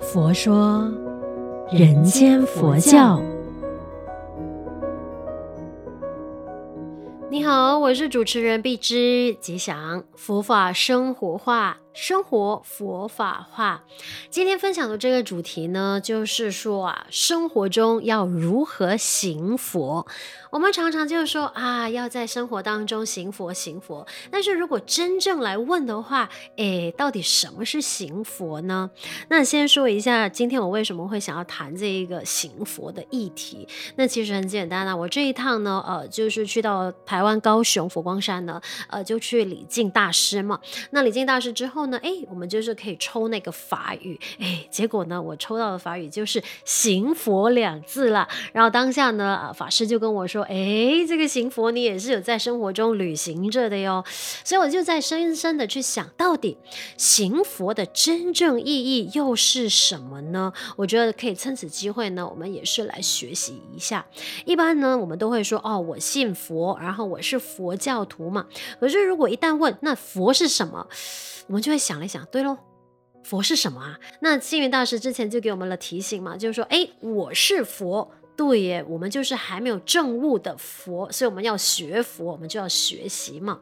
佛说人间佛教。你好，我是主持人碧芝，吉祥佛法生活化。生活佛法化，今天分享的这个主题呢，就是说啊，生活中要如何行佛？我们常常就是说啊，要在生活当中行佛行佛。但是如果真正来问的话，诶，到底什么是行佛呢？那先说一下，今天我为什么会想要谈这一个行佛的议题？那其实很简单啊，我这一趟呢，呃，就是去到台湾高雄佛光山呢，呃，就去礼敬大师嘛。那礼敬大师之后。后呢，哎，我们就是可以抽那个法语，哎，结果呢，我抽到的法语就是“行佛”两字了。然后当下呢，啊，法师就跟我说，哎，这个行佛你也是有在生活中履行着的哟。所以我就在深深的去想，到底行佛的真正意义又是什么呢？我觉得可以趁此机会呢，我们也是来学习一下。一般呢，我们都会说，哦，我信佛，然后我是佛教徒嘛。可是如果一旦问，那佛是什么？我们就会想一想，对喽，佛是什么啊？那星云大师之前就给我们了提醒嘛，就是说，哎，我是佛。对耶，我们就是还没有证悟的佛，所以我们要学佛，我们就要学习嘛。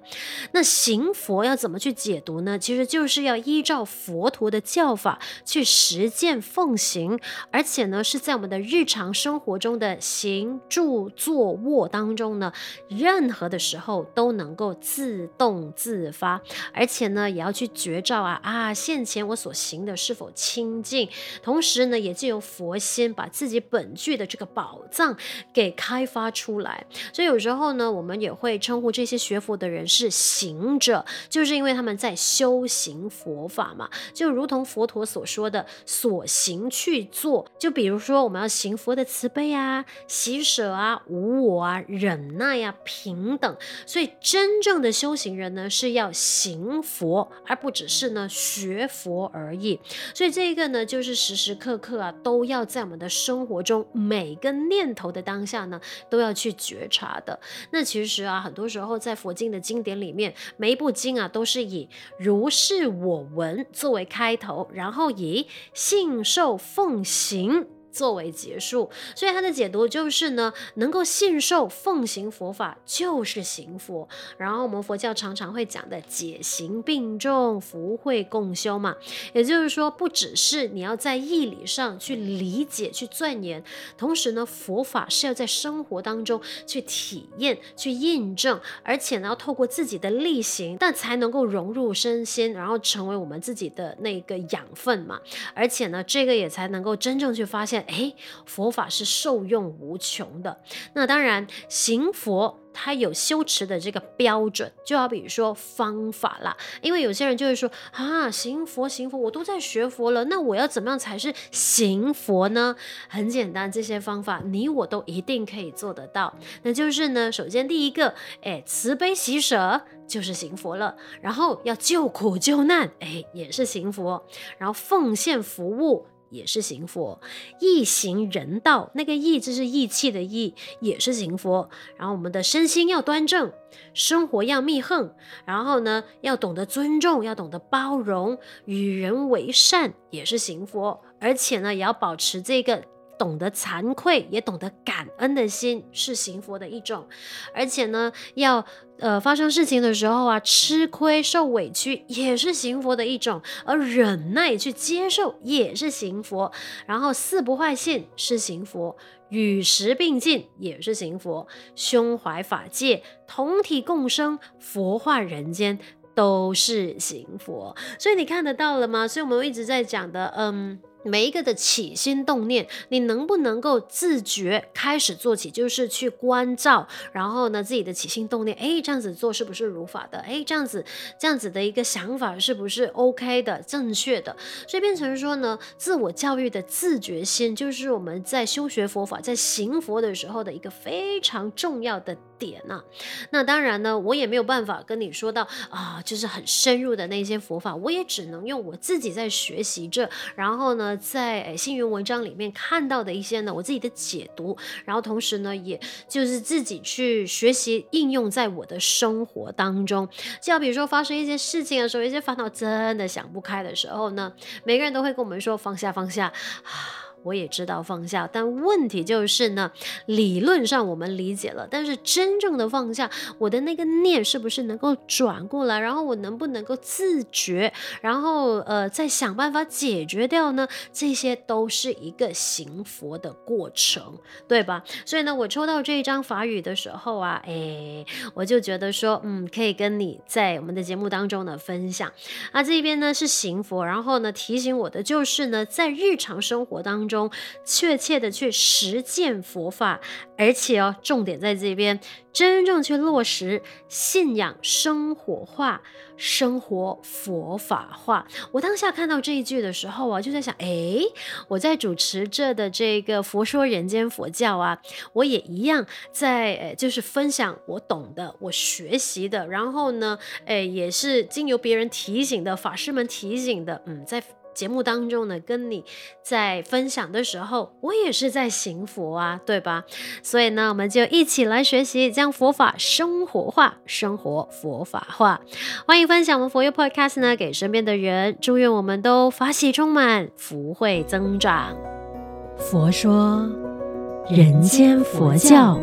那行佛要怎么去解读呢？其实就是要依照佛陀的教法去实践奉行，而且呢是在我们的日常生活中的行住坐卧当中呢，任何的时候都能够自动自发，而且呢也要去觉照啊啊，现前我所行的是否清净，同时呢也借由佛心把自己本具的这个宝宝藏给开发出来，所以有时候呢，我们也会称呼这些学佛的人是行者，就是因为他们在修行佛法嘛。就如同佛陀所说的“所行去做”，就比如说我们要行佛的慈悲啊、喜舍啊、无我啊、忍耐啊、平等。所以真正的修行人呢，是要行佛，而不只是呢学佛而已。所以这一个呢，就是时时刻刻啊，都要在我们的生活中每个。念头的当下呢，都要去觉察的。那其实啊，很多时候在佛经的经典里面，每一部经啊，都是以如是我闻作为开头，然后以信受奉行。作为结束，所以他的解读就是呢，能够信受奉行佛法就是行佛。然后我们佛教常常会讲的解行并重，福慧共修嘛，也就是说，不只是你要在义理上去理解、去钻研，同时呢，佛法是要在生活当中去体验、去印证，而且呢，要透过自己的力行，但才能够融入身心，然后成为我们自己的那个养分嘛。而且呢，这个也才能够真正去发现。哎，佛法是受用无穷的。那当然，行佛它有修持的这个标准，就好比说方法啦。因为有些人就会说啊，行佛行佛，我都在学佛了，那我要怎么样才是行佛呢？很简单，这些方法你我都一定可以做得到。那就是呢，首先第一个，哎，慈悲喜舍就是行佛了。然后要救苦救难，哎，也是行佛。然后奉献服务。也是行佛，义行人道，那个义就是义气的义，也是行佛。然后我们的身心要端正，生活要密横，然后呢，要懂得尊重，要懂得包容，与人为善，也是行佛。而且呢，也要保持这个。懂得惭愧，也懂得感恩的心，是行佛的一种。而且呢，要呃发生事情的时候啊，吃亏受委屈也是行佛的一种，而忍耐去接受也是行佛。然后四不坏信是行佛，与时并进也是行佛，胸怀法界，同体共生，佛化人间都是行佛。所以你看得到了吗？所以我们一直在讲的，嗯。每一个的起心动念，你能不能够自觉开始做起，就是去关照，然后呢，自己的起心动念，哎，这样子做是不是如法的？哎，这样子，这样子的一个想法是不是 OK 的、正确的？所以变成说呢，自我教育的自觉心，就是我们在修学佛法、在行佛的时候的一个非常重要的点呐、啊。那当然呢，我也没有办法跟你说到啊，就是很深入的那些佛法，我也只能用我自己在学习着，然后呢。呢，在星云文章里面看到的一些呢，我自己的解读，然后同时呢，也就是自己去学习应用在我的生活当中。就好比如说发生一些事情的时候，一些烦恼真的想不开的时候呢，每个人都会跟我们说放下，放下啊。我也知道放下，但问题就是呢，理论上我们理解了，但是真正的放下，我的那个念是不是能够转过来？然后我能不能够自觉？然后呃，再想办法解决掉呢？这些都是一个行佛的过程，对吧？所以呢，我抽到这一张法语的时候啊，哎，我就觉得说，嗯，可以跟你在我们的节目当中呢分享。啊，这边呢是行佛，然后呢提醒我的就是呢，在日常生活当中。中确切的去实践佛法，而且哦，重点在这边，真正去落实信仰生活化，生活佛法化。我当下看到这一句的时候啊，就在想，哎，我在主持着的这个佛说人间佛教啊，我也一样在，就是分享我懂的，我学习的，然后呢，哎，也是经由别人提醒的，法师们提醒的，嗯，在。节目当中呢，跟你在分享的时候，我也是在行佛啊，对吧？所以呢，我们就一起来学习，将佛法生活化，生活佛法化。欢迎分享我们佛佑 Podcast 呢，给身边的人，祝愿我们都法喜充满，福慧增长。佛说人间佛教。